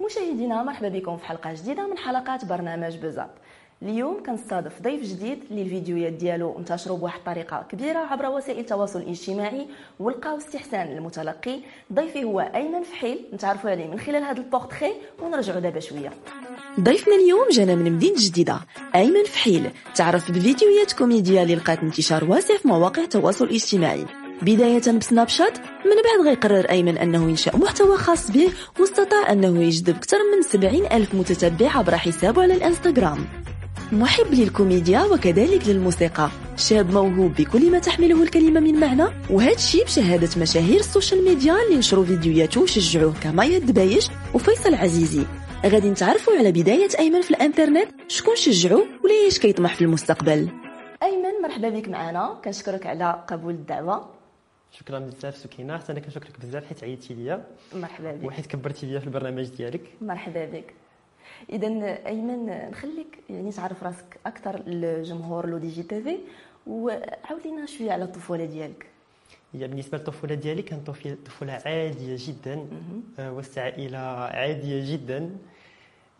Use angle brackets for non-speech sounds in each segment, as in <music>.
مشاهدينا مرحبا بكم في حلقة جديدة من حلقات برنامج بزاب اليوم كنستضيف ضيف جديد اللي الفيديوهات ديالو انتشروا بواحد الطريقة كبيرة عبر وسائل التواصل الاجتماعي ولقاو استحسان المتلقي. ضيفي هو أيمن فحيل نتعرفوا عليه من خلال هذا البورتري ونرجعوا دابا شوية. ضيفنا اليوم جانا من مدينة جديدة أيمن فحيل. تعرف بفيديوهات كوميديا اللي لقات انتشار واسع في مواقع التواصل الاجتماعي. بداية بسناب شات من بعد غيقرر أيمن أنه ينشأ محتوى خاص به واستطاع أنه يجذب أكثر من 70 ألف متتبع عبر حسابه على الإنستغرام. محب للكوميديا وكذلك للموسيقى. شاب موهوب بكل ما تحمله الكلمة من معنى. وهذا الشيء بشهادة مشاهير ال social media اللي نشروا فيديوهاته وشجعوه كمايا الدبايش وفيصل عزيزي. غادي نتعرفوا على بداية أيمن في الإنترنت. شكون شجعوه وليش كيطمح في المستقبل؟ أيمن مرحبا بك معنا. كنشكرك على قبول الدعوة. شكرا بزاف سكينة. حتى أنا كنشكرك بزاف حيت عيطتي ليا. مرحبا بك. وحيت كبرتي ليا في البرنامج ديالك. مرحبا بك. اذا أيمن نخليك يعني تعرف راسك أكثر لجمهور لو دي جي تي في وعاود لنا شوية على الطفولة ديالك. هي بالنسبة للطفولة ديالي كانت طفولة عادية جدا آه، وسط عائله عادية جدا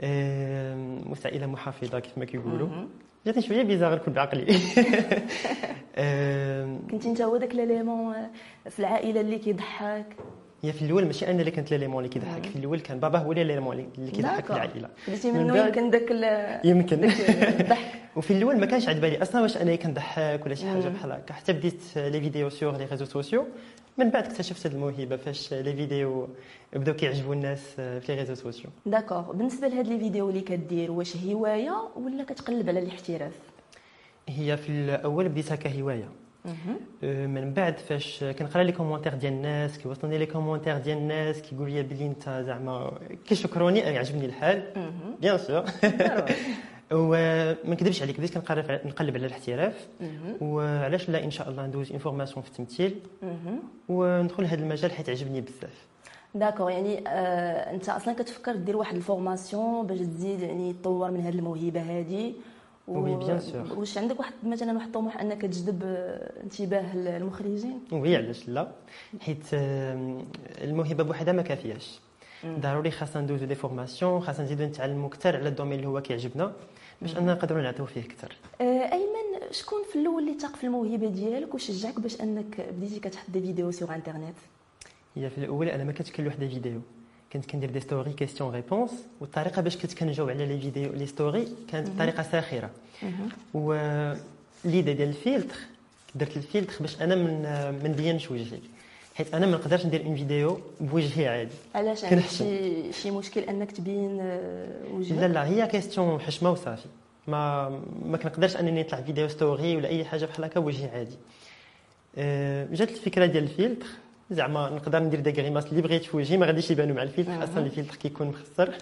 آه، وسط عائله محافظة كيف ما كيقولوا. جاتني شوية bizarre نكون بعقلي. <laughs> آه، كنتي أنت هو داك l'élément في العائلة اللي كيضحك؟ هي في الأول ماشي أنا اللي كنت l'élément اللي كيضحك. في الأول كان بابا هو اللي l'élément اللي كيضحك في العائلة. بديتي منه يمكن داك يمكن. الضحك. <laughs> وفي الأول ما كانش عاد بالي أصلا واش أنا كنضحك ولا شي حاجة بحال هكا. حتى بديت les vidéos sur les réseaux sociaux من بعد اكتشفت هذه الموهبة فاش les vidéos بداو كيعجبوا الناس في les réseaux sociaux d'accord بالنسبة لهاد les vidéos اللي كدير واش هواية ولا كتقلب على الاحتراف؟ هي في الأول بديتها كهوايه من بعد فاش كنقرا les commentaires ديال الناس كيوصلني les commentaires ديال الناس كيقول لي بلي أنت زعما كيشكروني أنا عجبني الحال. bien sûr وما نكذبش عليك بديت كنقلب على الاحتراف. وعلاش لا إن شاء الله ندوز une formation في التمثيل. وندخل لهذا المجال حيت عجبني بزاف. d'accord يعني آه أنت أصلا كتفكر دير واحد ال formation باش تزيد يعني تطور من هذه الموهبة هذه oui bien sûr واش عندك واحد مثلا واحد الطموح أنك تجذب انتباه المخرجين؟ oui علاش لا؟ حيت الموهبة بوحدها ما كافياش ضروري خاصنا ندوزو des formations خاصنا نزيدو نتعلمو أكثر على ال domaine اللي هو كيعجبنا باش أننا نقدروا نعطيو فيه أكثر. آه، أيمن شكون في الأول اللي تاق في الموهبة ديالك؟ وشجعك باش أنك بديتي كتحط des vidéos sur internet هي في الأول أنا ما كنتش كنلوح des vidéos كنت كندير des stories question réponse والطريقة باش كنت كنجاوب على les vidéos les stories كانت بطريقه ساخرة. و l'idée ديال الفيلتر درت الفيلتر باش أنا ما ما نبينش وجهي حيت أنا ما نقدرش ندير une vidéo بوجهي عادي. علاش؟ عندك شي شي مشكل أنك تبين آه، وجهك؟ لا لا هي question حشمة وصافي. ما ما كنقدرش أنني نطلع vidéo story ولا أي حاجة بحال هكا بوجهي عادي. أه جات الفكرة ديال الفيلتر. زعما نقدر ندير des grimaces اللي بغيت في وجهي ما غاديش يبانوا مع الفيلتر أصلا الفيلتر كيكون مخسر.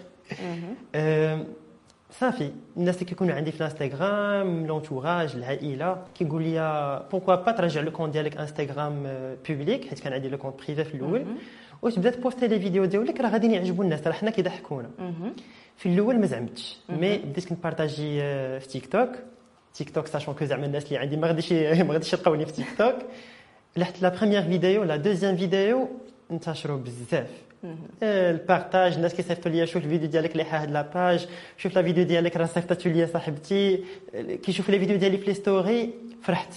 صافي. الناس اللي كيكونوا عندي في الانستغرام l'entourage العائلة كيقول لي pourquoi pas ترجع le compte ديالك انستغرام public حيت كان عندي le compte privé في الأول. وتبدا تبوستي les vidéos ديالك؟ راه غادي يعجبوا الناس راه حنا كيضحكونا. في الأول ما زعمتش. mais بديت كنبارطاجي في تيك توك تيك توك sachant que زعما الناس اللي عندي ما غاديش <laughs> ما غاديش يلقاوني في تيك توك لحت la première vidéo la deuxième vidéo انتشروا بزاف ال partage الناس كيصيفطوا لي شوف الفيديو ديالك ليحه هاد la page شوف la vidéo ديالك راه صيفطتو لي صاحبتي كيشوف les vidéos ديالي في les stories فرحت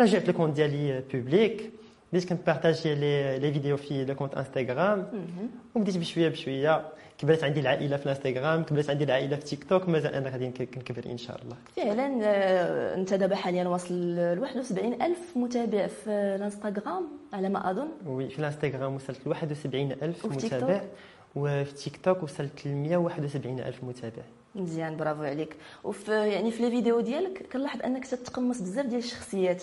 رجعت ال compte ديالي public بديت كن partager les les vidéos في le compte انستغرام وبديت بشويه بشويه كبرت عندي العائلة في الانستغرام كبرت عندي العائلة في تيك توك مازال أنا غادي نكبر إن شاء الله. فعلا آه، أنت دابا حاليا واصل ل 71 ألف متابع في الانستغرام على ما أظن. وي في الانستغرام وصلت ل 71 ألف متابع. وفي تيك توك وصلت ل 171 ألف متابع. مزيان برافو عليك. وفي يعني في لي فيديو ديالك كنلاحظ أنك تتقمص بزاف ديال الشخصيات.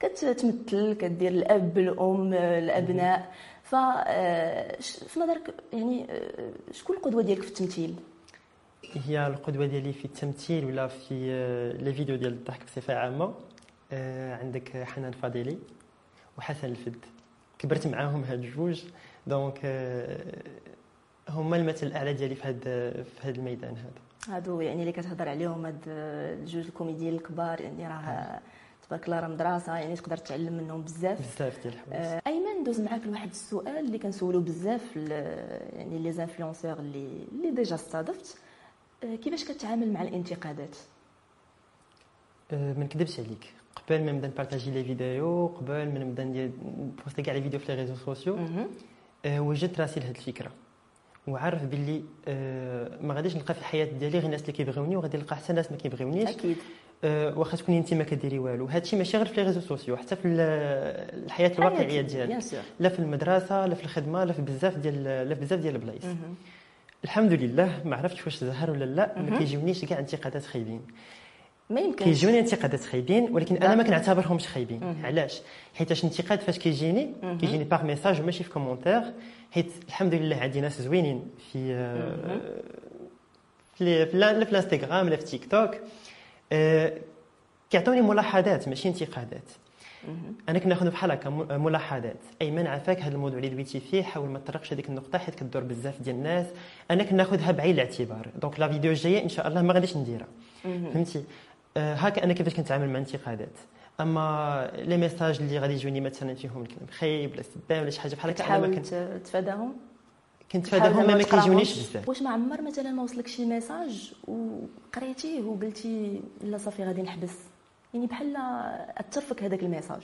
كتمثل كدير الأب الأم الأبناء. ف آه، في نظرك يعني آه، شكون القدوة ديالك في التمثيل؟ هي القدوة ديالي في التمثيل ولا في آه، les vidéos ديال الضحك بصفة عامة؟ عندك حنان فاضلي وحسن الفد. كبرت معاهم هاد الجوج donc هما المثل الأعلى ديالي في هذا في هذا الميدان هذا. هادو يعني اللي كتهضر عليهم هاد الجوج الكوميديين الكبار يعني راه تبارك الله راه مدرسة يعني تقدر تعلم منهم بزاف. بزاف ديال الحوايج. أيمن ندوز معاك لواحد السؤال اللي كنسولو بزاف يعني les influenceurs اللي اللي déjà استضفت. آه، كيفاش كتعامل مع الانتقادات؟ أه، ما نكذبش عليك. قبل ما نبدا ن partager les vidéos قبل ما نبدا ندير poster كاع les vidéos في les réseaux sociaux. أه، وجدت راسي لهاد الفكرة. وعارف باللي ما غاديش نلقى في الحياة ديالي غير الناس اللي كيبغيوني وغادي نلقى حتى ناس ما كيبغيونيش. أكيد. واخا تكوني انت ما كديري والو. هادشي ماشي غير في les réseaux sociaux حتى في ال- الحياة الواقعية ديالك. لا في المدرسة لا في الخدمة لا في بزاف ديال لا في بزاف ديال البلايص. الحمد لله ما عرفتش واش زهر ولا لا. ما كيجيونيش كاع انتقادات خايبين. ما يمكنش. كيجوني انتقادات خايبين ولكن أنا ما كنعتبرهمش خايبين. علاش؟ حيتاش الانتقاد فاش كيجيني. كيجيني par message وماشي في commentaire حيت الحمد لله عندي ناس زوينين في آه،. في لا- في الانستغرام لا في تيك توك. آه، كيعطوني ملاحظات ماشي انتقادات. أنا كناخذ بحال هكا ملاحظات. ايمن عافاك هذا الموضوع اللي دويتي فيه حاول ما تطرقش هذيك النقطة حيت كدور بزاف ديال الناس. أنا كناخذها بعين الاعتبار. donc la vidéo الجايه إن شاء الله ما غاديش نديرها. فهمتي؟ آه، هكا أنا كيفاش كنتعامل مع الانتقادات أما les messages اللي غادي يجوني مثلا فيهم الكلام خايب ولا سبان ولا شي حاجة بحال هكا ما كتحاول كنت كنتفاداهم تحاول ما. كيجونيش بزاف. واش ما عمر مثلا ما وصلك شي message وقريتيه وقلتي لا صافي غادي نحبس؟ يعني بحال أثر هذاك ال message.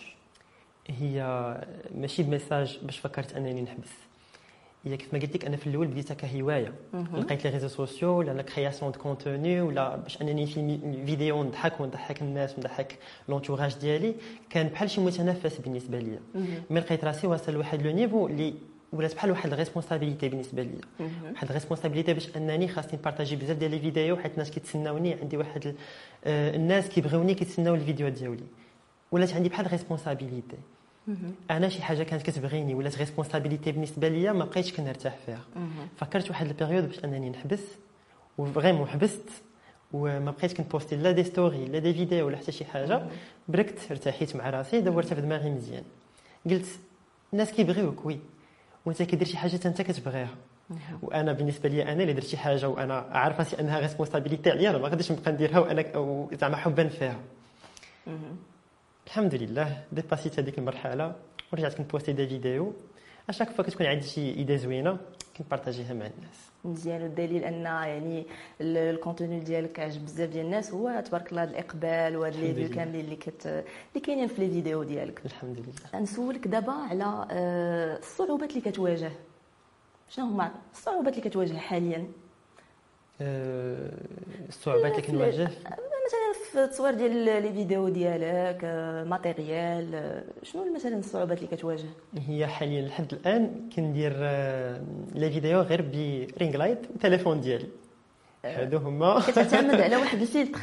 هي ماشي ب message باش فكرت أنني نحبس. هي كيف ما قلت لك أنا في الأول بديتها كهواية. لقيت les réseaux sociaux ولا la création de contenu ولا باش أنني في فيديو نضحك ونضحك الناس ونضحك l'entourage ديالي. كان بحال شي متنفس بالنسبة لي مهم. mais لقيت راسي واصل لواحد le niveau اللي ولات بحال واحد ال responsabilité بالنسبة لي مهم. واحد ال responsabilité باش أنني خاصني ن partager بزاف ديال les vidéos حيت الناس كيتسناوني عندي واحد آه، الناس كيبغيوني كيتسناو الفيديو ديالي. ولات عندي بحال responsabilité. أنا شي حاجة كانت كتبغيني ولات responsabilité بالنسبة ليا ما بقيتش كنرتاح فيها. فكرت واحد ال période باش أنني نحبس و vraiment حبست وما بقيتش كن poster لا des stories لا des vidéos ولا حتى شي حاجة. بركت ارتحيت مع راسي دورتها في دماغي مزيان. قلت الناس كيبغيوك oui. وانت كدير شي حاجة انت كتبغيها مهم. وأنا بالنسبة لي أنا اللي درت شي حاجة وأنا عارف راسي انها responsabilité عليا أنا ما غاديش نبقى نديرها وأنا زعما حبا فيها. الحمد لله dépasser ت هذيك المرحلة ورجعت كن poster des vidéos à chaque fois كتكون عندي شي idée زوينة كن partager ها مع الناس مزيان والدليل أن يعني ال- ال contenu ديالك عجب بزاف ديال الناس هو تبارك الله هذا الإقبال وهاد les vues. كاملين اللي كت اللي كاينين في les vidéos ديالك. الحمد لله. نسولك دابا على آه، الصعوبات اللي كتواجه. شنو هما الصعوبات اللي كتواجه حاليا؟ أه، الصعوبات اللي كنواجه؟ في التصوير ديال les vidéos ديالك آه، matériel آه، شنو مثلا الصعوبات اللي كتواجه؟ هي حاليا لحد الآن كندير آه، les vidéos غير ب ring light والتليفون ديالي. هادو هما. كتعتمد على واحد الفيلتر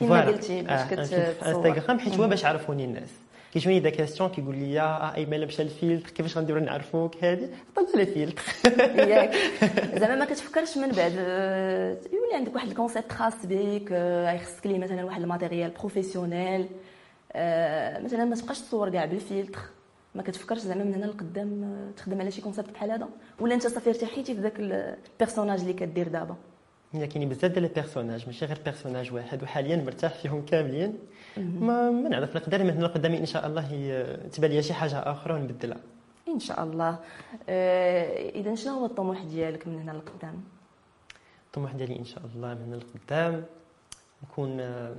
كما. <laughs> قلتي باش كتصور انستغرام حيت هو باش يعرفوني الناس. كيجوني des questions كيقول لي آه ايمن مشى الفيلتر كيفاش غنديرو نعرفوك؟ هادي. طلع les filtres ياك. <laughs> زعما ما كتفكرش من بعد آه، يولي عندك واحد ال concept خاص بك آه، يخصك لي مثلا واحد ال matériel professionnel آه، مثلا ما تبقاش تصور كاع بالفيلتر. ما كتفكرش زعما من هنا لقدام تخدم على شي concept بحال هذا؟ ولا أنت صافي ارتحيتي في ذاك ال personnage اللي كدير دابا؟ هي كاينين بزاف ديال ال personnage ماشي غير personnage واحد وحاليا مرتاح فيهم كاملين. ما ما نعرف نقدر من هنا لقدام إن شاء الله هي تبان لي شي حاجة آخرى ونبدلها. إن شاء الله. آه، إذا شنو هو الطموح ديالك من هنا لقدام؟ الطموح ديالي إن شاء الله من هنا لقدام نكون آه،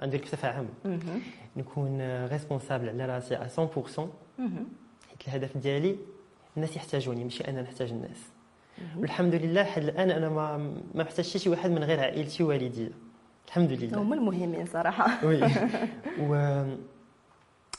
عندي عامة مهم. نكون responsable على راسي على 100% مهم. حيت الهدف ديالي الناس يحتاجوني ماشي أنا نحتاج الناس. والحمد لله حد الآن أنا ما ما محتاجش شي واحد من غير عائلتي ووالدي. الحمد لله. هما المهمين صراحة. oui. <laughs> و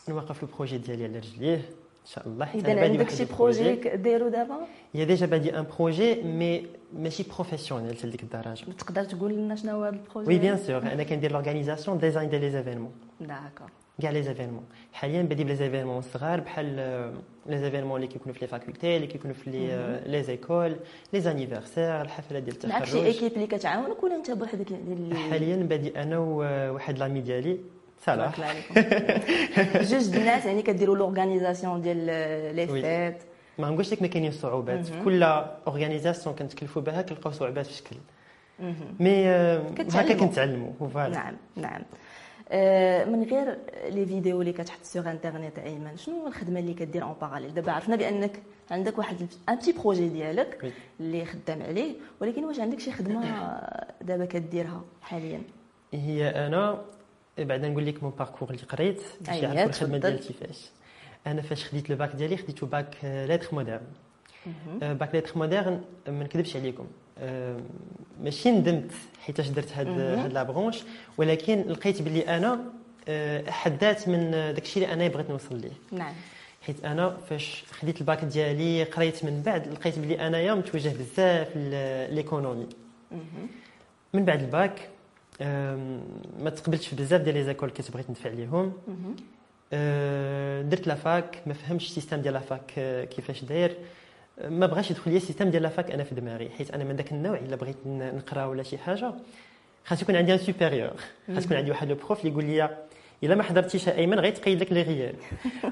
نوقف ال projet ديالي على رجليه. إن شاء الله. إذا عندك شي. projet ديرو دابا؟ هي déjà بادي un projet mais ماشي professionnel حتى لديك الدرجة. تقدر تقول لنا شنو هو هذا ال projet؟ oui bien sûr. أنا كندير l'organisation design ديال les événements. d'accord. كاع les événements حاليا بدي ب les événements صغار بحال les événements اللي كيكونوا في les facultés اللي كيكونوا في les les écoles les anniversaires الحفلات ديال معك شي التخرج équipe اللي كتعاونك ولا انت بوحدك اللي حاليا بادي أنا وواحد l'ami ديالي صلاح جوج د الناس يعني كديروا l'organisation ديال les. fêtes ما نقولش لك ما كاينين صعوبات في كل organisation كنتكلفوا بها كنلقاو صعوبات في شكل mais هكا كنتعلموا نعم نعم من غير les vidéos اللي كتحط sur internet أيمن شنو هو الخدمة اللي كدير en parallèle دابا عرفنا بأنك عندك واحد un petit projet ديالك اللي خدام عليه ولكن واش عندك شي خدمة <coughs> دابا كديرها حاليا؟ هي أنا بعد نقول لك mon parcours اللي قريت باش يعرفوا الخدمة ديالتي فاش. أنا فاش خديت le bac ديالي خديتو bac lettres modernes bac lettres modernes ما نكذبش عليكم. آه، ماشي ندمت حيتاش درت هاد هاد la branche ولكن لقيت بلي أنا آه، حدات من داكشي اللي أنا بغيت نوصل ليه. نعم. حيت أنا فاش خديت الباك ديالي قريت من بعد لقيت بلي أنايا متوجه بزاف l'économie من بعد الباك ما تقبلتش بزاف ديال les écoles كنت بغيت ندفع عليهم آه، درت la fac ما فهمتش ال système ديال la fac كيفاش داير. ما بغاش يدخل لي ال système ديال la fac أنا في دماغي حيت أنا من ذاك النوع إلا بغيت نقرأ ولا شي حاجة خاص يكون عندي un supérieur خاص يكون عندي واحد le prof اللي يقول لي إلا ما حضرتيش أيمن غيتقيد لك الغياب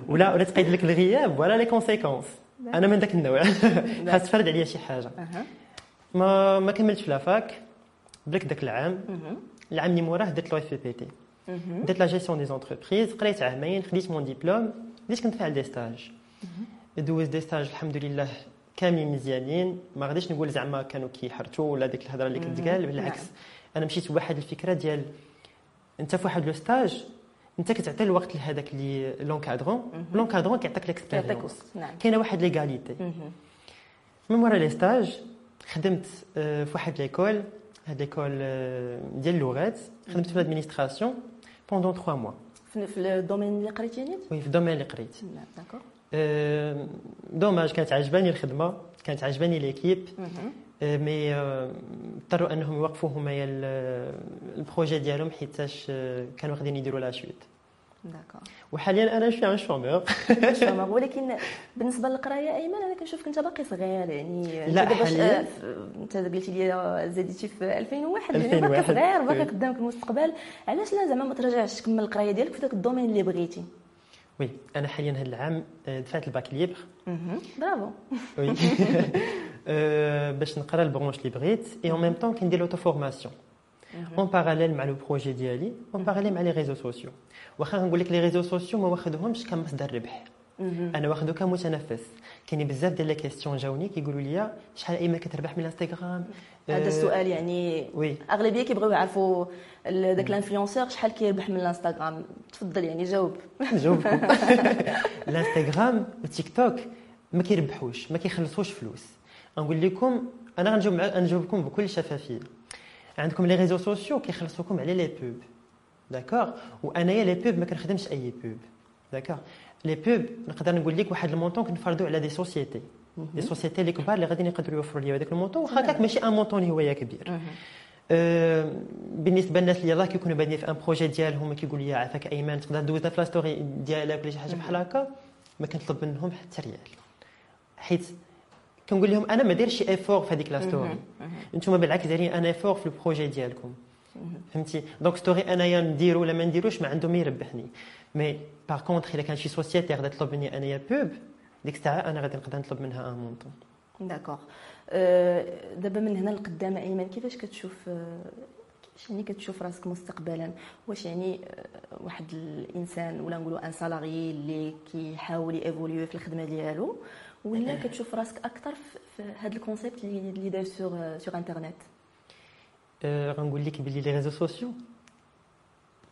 ولا ولا تقيد لك الغياب ولا les conséquences أنا من ذاك النوع. <laughs> خاص تفرض عليا شي حاجة. ما ما كملتش في la fac بلك ذاك العام العام اللي موراه درت l'OFPPT. درت la gestion des entreprises قريت عامين خديت mon diplôme بديت كنفعل des stages دوزت des stages الحمد لله كاملين مزيانين. ما غاديش نقول زعما كانوا كيحرتوا ولا ديك الهضرة اللي كتقال بالعكس. نعم. أنا مشيت بواحد الفكرة ديال أنت في واحد le stage أنت كتعطي الوقت لهذاك اللي l'encadrant. l'encadrant كيعطيك l'expérience نعم. كاينة واحد l'égalité من مورا les stages خدمت آه، في واحد l'école هاد l'école آه، ديال اللغات خدمت في ال administration pendant 3 mois في ال domaine اللي قريتي يعني oui في ال domaine اللي قريت. d'accord. dommage كانت عجباني الخدمة كانت عجباني l'équipe mais اضطروا انهم يوقفوا هما ال projet ديالهم حيتاش كانوا غاديين يديروا la chute d'accord وحاليا أنا je suis un chômeur chômeur ولكن بالنسبة للقراية أيمن أنا كنشوفك انت باقي صغير يعني لا حاليا. أنت قلتي لي زاديتي في 2001 يعني باقي صغير باقي قدامك المستقبل. علاش لا زعما ما ترجعش تكمل القراية ديالك في ذاك ال domaine اللي بغيتي؟ oui أنا حاليا هذا العام دفعت ال bac libre bravo. <laughs> oui <laughs> باش نقرا ال branche اللي بغيت et en même temps كندير l'autoformation en parallèle مع le projet ديالي en parallèle مع les réseaux sociaux واخا نقول لك les réseaux sociaux ما واخدهمش كمصدر ربح. أنا واخده كمتنفس كاينين بزاف ديال les questions جاوني كيقولوا لي شحال أيمن كتربح من الانستغرام هذا السؤال يعني oui. أغلبية كيبغيو يعرفوا داك ال influenceur شحال كيربح من الانستغرام. تفضل يعني جاوب. <laughs> نجاوبكم <laughs> الانستغرام والتيك توك ما كيربحوش ما كيخلصوش فلوس. نقول لكم أنا غنجاوب غنجاوبكم بكل شفافية. عندكم les réseaux sociaux كيخلصوكم على les pubs. d'accord؟ وأنايا les pubs ما كنخدمش أي pub. d'accord؟ les pubs نقدر نقول لك واحد ال montant كنفرضوا على des sociétés des sociétés اللي كبار اللي غادي يقدروا يوفروا لي هذاك ال montant واخا كاك ماشي un montant اللي هو كبير. أه بالنسبة للناس اللي يلاه كيكونوا بادين في un projet ديالهم كيقول لي عافاك أيمن تقدر دوزنا في la story ديالك ولا شي حاجة بحال هكا. ما كنطلب منهم حتى ريال. حيت كنقول لهم أنا ما دايرش effort في هذيك la story. أنتم بالعكس دايرين un effort في ال projet ديالكم. فهمتي؟ donc story أنايا نديرو ولا ما نديروش ما عندهم يربحني. mais par contre الا كان شي société غادا تطلب مني انايا pub ديك الساعة أنا غادي نقدر نطلب منها un montant d'accord دابا من هنا لقدام أيمن كيفاش كتشوف كيفاش يعني كتشوف راسك مستقبلا؟ واش يعني واحد الإنسان ولا نقولوا un salarié اللي كيحاول ي évoluer في الخدمة ديالو ولا كتشوف راسك أكثر في هذا ال concept اللي داير sur sur internet غنقول لك بلي les réseaux sociaux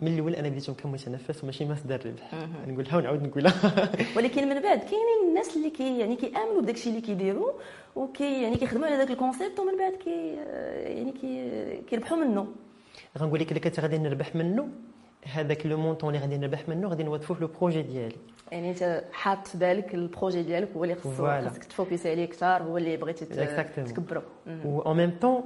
من الأول أنا بديتهم كمتنفس وماشي مصدر ربح. نقولها ونعاود <laughs> نقولها. ولكن من بعد كاينين الناس اللي كي يعني كيآمنوا بداك الشيء اللي كيديروا وكي يعني كيخدموا على ذاك ال concept ومن بعد كي يعني كي كيربحوا منه. غنقول لك إلا كنت غادي نربح منه هذاك le montant اللي غادي نربح منه غادي نوظفوه في le projet ديالي. يعني أنت حاط في بالك ال projet ديالك هو اللي خصو خاصك ت focuser عليه أكثر هو اللي بغيتي تكبرو و en même temps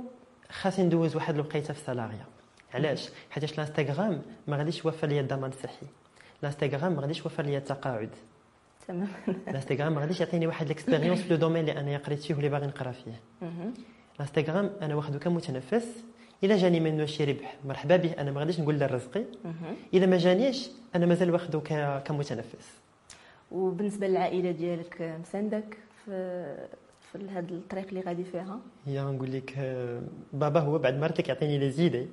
خاصني ندوز واحد الوقيتة في ال salariat. علاش؟ حيتاش الانستغرام ما غاديش يوفر لي الضمان الصحي. الانستغرام ما غاديش يوفر لي التقاعد. تمام. <laughs> الانستغرام ما غاديش يعطيني واحد ال expérience في le domaine اللي أنا قريت فيه واللي باغي نقرأ فيه. الانستغرام أنا واخده كمتنفس. إلا جاني منه شي ربح مرحبا به أنا ما غاديش نقول له رزقي. إلا ما جانيش أنا مازال واخده كمتنفس. وبالنسبة للعائلة ديالك مساندك في في هذا الطريق اللي غادي فيها؟ هي نقول لك بابا هو بعد ما يعطيني لي ليدي.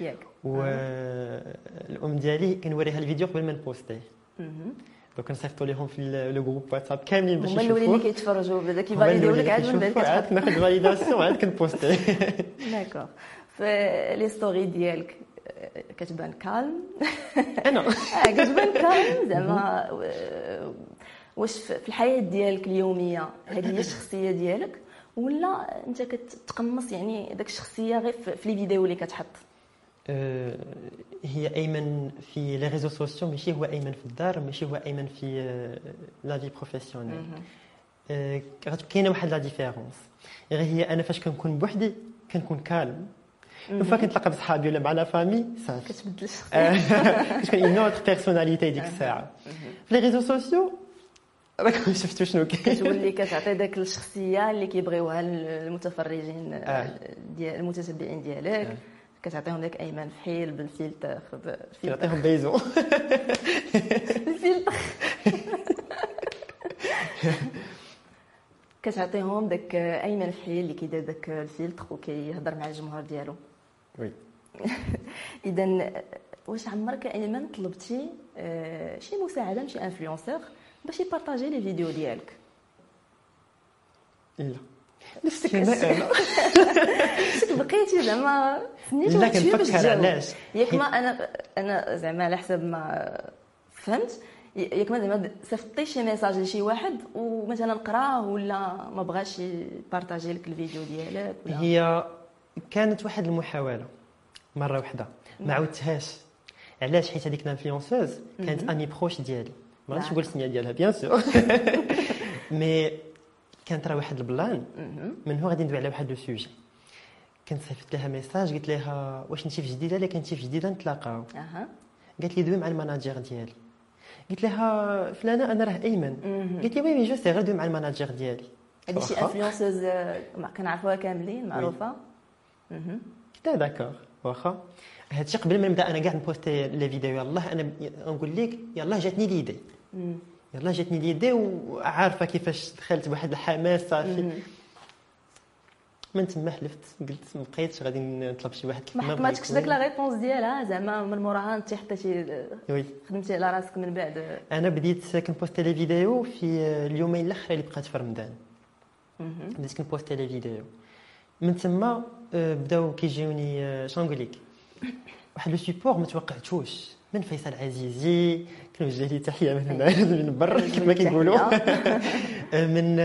ياك. والام ديالي كنوريها الفيديو قبل ما نبوستيه. donc نصيفطوا لهم في le groupe WhatsApp كاملين باش هما الأولين اللي كيتفرجوا هما كي valider لك عاد من بعد كتحط ناخذ validation عاد كن poster <laughs> <laughs> d'accord. في les stories ديالك <laughs> آه، كتبان calme أنا. آه كتبان calme زعما. آه، واش في الحياة ديالك اليومية هذه هي الشخصية ديالك؟ ولا أنت كتقمص يعني داك الشخصية غير في les vidéos اللي كتحط؟ آه، هي أيمن في les réseaux sociaux ماشي هو أيمن في الدار ماشي هو أيمن في la vie professionnelle. آه، كاينة واحد la différence غير هي أنا فاش كنكون بوحدي كنكون calme, فاش كنتلاقى بصحابي ولا مع la famille صافي. <laughs> كتبدل. الشخصيه كتكون une autre personnalité ديك الساعة. في les réseaux sociaux راكم شفتوا شنو كاين؟ كتولي كتعطي داك الشخصية اللي كيبغيوها المتفرجين آه. ديال المتتبعين ديالك. آه. كتعطيهم داك ايمن فحيل بالفلتر كنعطيهم بيزو بالفلتر كتعطيهم داك ايمن فحيل اللي كيدير داك الفلتر وكيهضر مع الجمهور ديالو oui اذا واش عمرك ايمن طلبتي شي مساعده من شي influenceur باش ي partager les vidéos ديالك لا نفس كما أنا شك بقيتي زعما لا كنفكر علاش. ياك ما أنا أنا زعما على حسب ما فهمت. ياك ما زعما صيفطتي شي message لشي واحد ومثلا قراه ولا ما بغاش ي partager لك الفيديو ديالك ولا هي كانت واحد المحاولة مرة واحدة ما عاودتهاش. علاش؟ حيت هذيك الانفلونسوز كانت. امي بروش ديالي. ما غاديش نعم. نقول السميه ديالها بيان سور. <laughs> <laughs> مي كانت راه واحد البلان. من هو غادي ندوي على واحد لو سوجي؟ كنت صيفط لها ميساج قلت لها واش انت في جديدة؟ لا كنتي في جديدة نتلاقاو قالت لي دوي مع الماناجير ديالي. قلت لها فلانة أنا راه ايمن. قالت لي وي وي جو سي غير دوي مع الماناجير ديالي. هذه شي. انفلونسوز كنعرفوها كاملين معروفة. قلت لها d'accord. واخا. هادشي قبل ما نبدأ أنا كاع ن poster les vidéos. يلاه أنا نقول لك يلاه جاتني l'idée. مم. يلاه جاتني l'idée وعارفة كيفاش دخلت بواحد الحماس صافي. من تما حلفت قلت ما بقيتش غادي نطلب شي واحد كيف ما ما بغيت. داك la réponse ديالها زعما من موراها انت حطيتي oui خدمتي على راسك من بعد أنا بديت كن poster les vidéos في اليومين الأخرين اللي بقات في رمضان. بديت كن poster les vidéos من تما آه، بداو كيجيوني آه، شنو نقول لك واحد le support ما توقعتوش من فيصل عزيزي كنوجه ليه تحية من هنا <laughs> من برا <laughs> كيف ما كيقولوا. <laughs> من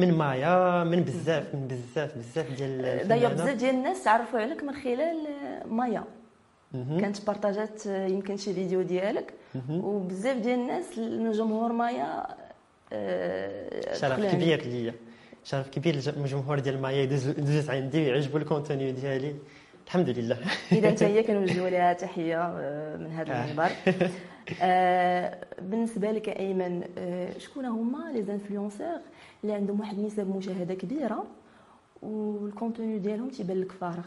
من مايا من بزاف من بزاف بزاف ديال دايوغ الفنانة. بزاف ديال الناس تعرفوا عليك من خلال آه، مايا. كانت partager ات آه، يمكن شي فيديو ديالك. وبزاف ديال الناس من جمهور مايا شرف كبير ليا. شرف كبير للجمهور ديال مايا يدوز عندي ويعجبوا ال contenu ديالي. الحمد لله <laughs> إذا انت هي كنوجهوا لها تحية آه، من هذا آه. المنبر <laughs> آه، بالنسبة لك أيمن شكون هما les influenceurs اللي عندهم واحد نسب مشاهدة كبيرة وال contenu ديالهم تيبان لك فارغ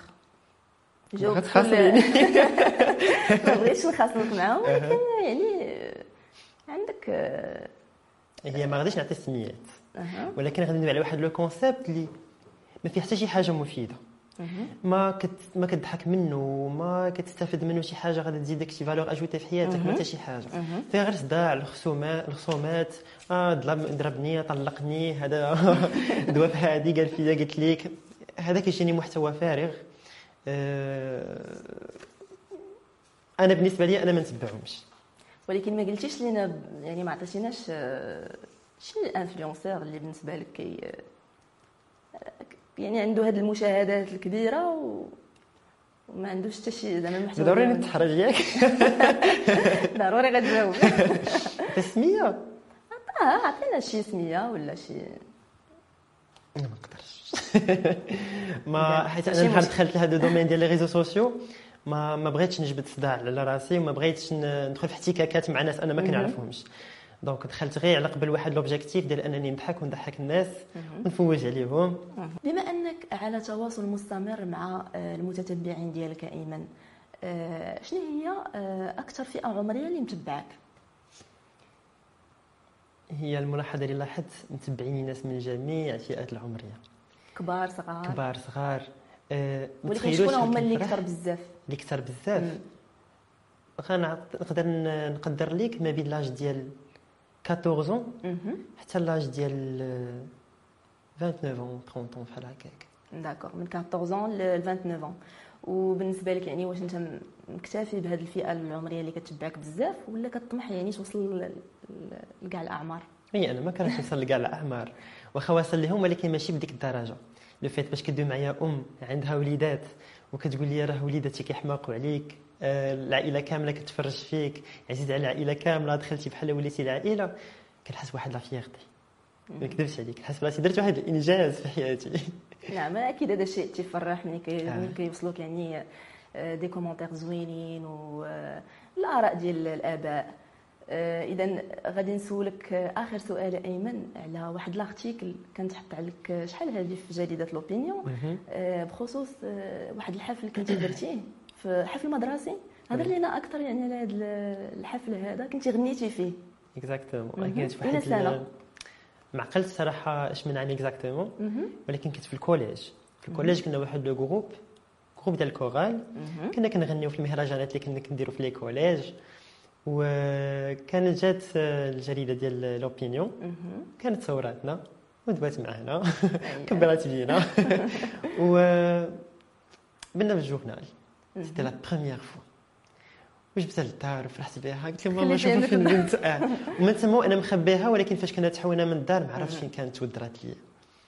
جاوب بكل- غتخاصميني. <laughs> ما بغيتش نخاصمك معاهم ولكن يعني عندك هي ما غاديش نعطي سميات أها. ولكن غادي ندوي على واحد le concept اللي ما فيه حتى شي حاجة مفيدة. ما كت ما كتضحك منه ما كتستافد منه شي حاجة غادي تزيدك شي valeur ajoutée في حياتك ما حتى شي حاجة. فيها غير صداع الخصومات الخصومات. آه ضرب ضربني طلقني هذا <laughs> دواب هادي قال فيا قلت لك هذا كيجيني محتوى فارغ. آه أنا بالنسبة لي أنا ما نتبعهمش. ولكن ما قلتيش لينا يعني ما عطيتيناش آه، شي انفلونسور اللي بالنسبة لك كي آه، يعني عنده هذه المشاهدات الكبيرة و... وما عندوش حتى شي زعما المحتوى ضروري. نتحرج ياك <laughs> ضروري غتجاوب <laughs> تسميه آه عطينا شي سمية ولا شي أنا ما نقدرش <laughs> ما حيت أنا نهار. دخلت لهذا ال domaine ديال les réseaux sociaux ما ما بغيتش نجبد صداع على راسي وما بغيتش ندخل في احتكاكات مع ناس أنا ما. كنعرفهمش donc دخلت غير على قبل واحد l'objectif ديال أنني نضحك ونضحك الناس ونفوج عليهم. بما أنك على تواصل مستمر مع آه، المتتبعين ديالك أيمن آه، شنو هي آه، أكثر فئة عمرية اللي متبعك هي الملاحظة اللي لاحظت متبعيني ناس من جميع الفئات العمرية. كبار صغار؟ كبار صغار. أه ولكن شكون هما اللي كثر بزاف؟ اللي كثر بزاف. غنعط- نقدر ن- نقدر ليك ما بين l'âge ديال 14 مهم. حتى l'âge ديال آه، 29 اون 30 اون بحال هكاك. d'accord من 14 ل 29 ans. وبالنسبه لك يعني واش أنت مكتفي بهذه الفئة العمرية اللي كتبعك بزاف ولا كطمح يعني توصل لكاع الأعمار؟ هي أنا ما كرهتش نوصل لكاع الأعمار. واخا واصل لهم ولكن ماشي بديك الدرجة. لو فيت باش كدوي معايا أم عندها وليدات وكتقول لي راه وليداتي كيحماقوا عليك. العائلة كاملة كتفرج فيك عزيز على العائلة كاملة دخلتي بحال وليتي العائلة كنحس بواحد la fierté. ما نكذبش عليك كنحس براسي درت واحد الانجاز في حياتي. <laughs> نعم أكيد هذا الشيء تيفرح ملي آه. كيوصلوك يعني آه، des commentaires زوينين والاراء ديال الآباء. اذا غادي نسولك آه، آخر سؤال أيمن على واحد l'article كانت تحط عليك آه، شحال هذه في جريدة L'Opinion. آه، بخصوص آه، واحد الحفل كنتي درتيه. في حفل مدرسي هضري لنا أكثر يعني على هذا الحفل هذا كنتي غنيتي فيه. exactement. كانت في واحد ما عقلتش صراحة اش من عام exactement. ولكن كنت في ال collège. في ال collège كنا واحد le groupe groupe ديال ال chorale. كنا كنغنيو في المهرجانات اللي كنا كنديرو في les collèges. وكانت جات الجريدة ديال L'Opinion. كانت صوراتنا. ودبات معنا. أيوة. <laughs> كبرات بينا. <laughs> و بنا بال journal c'était la première fois وجبتها للدار وفرحت بها قلت لهم ماما شوفوا فين. بنت آه ومن تما وأنا مخبيها ولكن فاش كنا تحولنا من الدار ما عرفتش فين كانت ودرات لي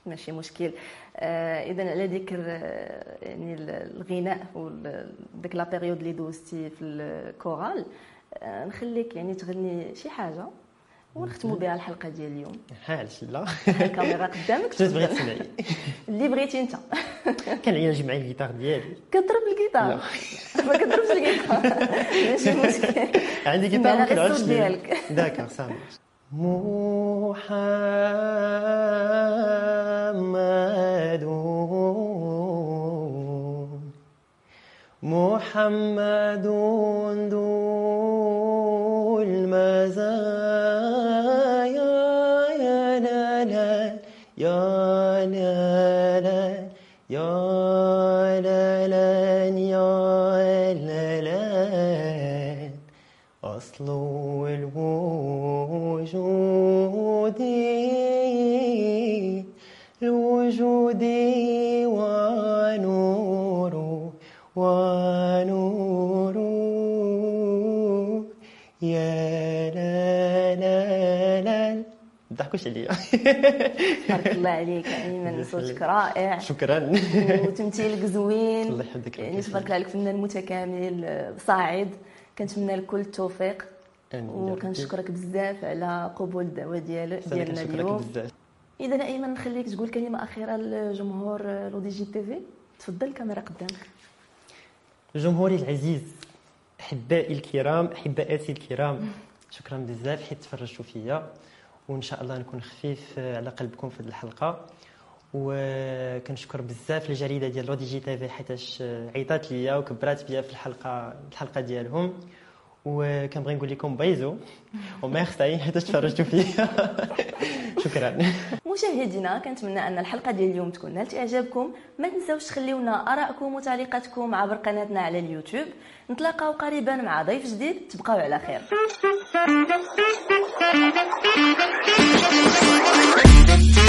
ماشي مشكل. آه اذا على ذكر آه، يعني ال- الغناء وديك la période اللي دوزتي في ال chorale آه نخليك يعني تغني شي حاجة. ونختموا بها الحلقة ديال اليوم. ها علاش لا الكاميرا قدامك شنو تبغي. تسمعي. اللي بغيتي أنت. كنعيا معايا الجيتار ديالي. كضرب الجيتار. ما كضربش الجيتار. ماشي <laughs> مشكل. عندي جيتار ما كنعرفش. ديالك. <laughs> d'accord سامي محمد محمد ذو لا لا أصل الوجود. ضحكوش عليا تبارك الله عليك ايمن صوتك رائع. شكرا. وتمثيلك زوين. الله يحفظك يعني تبارك الله عليك فنان متكامل صاعد. كنتمنى لك كل التوفيق. وكنشكرك بزاف على قبول الدعوة ديال ديالنا اليوم. بزاف. اذا أيمن نخليك تقول كلمة أخيرة لجمهور لو دي جي تي في. تفضل الكاميرا قدامك. جمهوري العزيز أحبائي الكرام أحبائاتي الكرام. شكرا بزاف حيت تفرجتوا فيا. وإن شاء الله نكون خفيف على قلبكم في هذه الحلقة. وكنشكر بزاف الجريدة ديال L'ODJ TV حيتاش عيطات ليا وكبرات بيا في الحلقة الحلقة ديالهم. وكنبغي نقول لكم bisous <laughs> و merci حيتاش تفرجتوا فيا. <laughs> شكرا. مشاهدينا كنتمنى أن الحلقة ديال اليوم تكون نالت إعجابكم. ما تنساوش تخليونا آرائكم وتعليقاتكم عبر قناتنا على اليوتيوب. نتلاقاو قريبا مع ضيف جديد. تبقاو على خير. <laughs>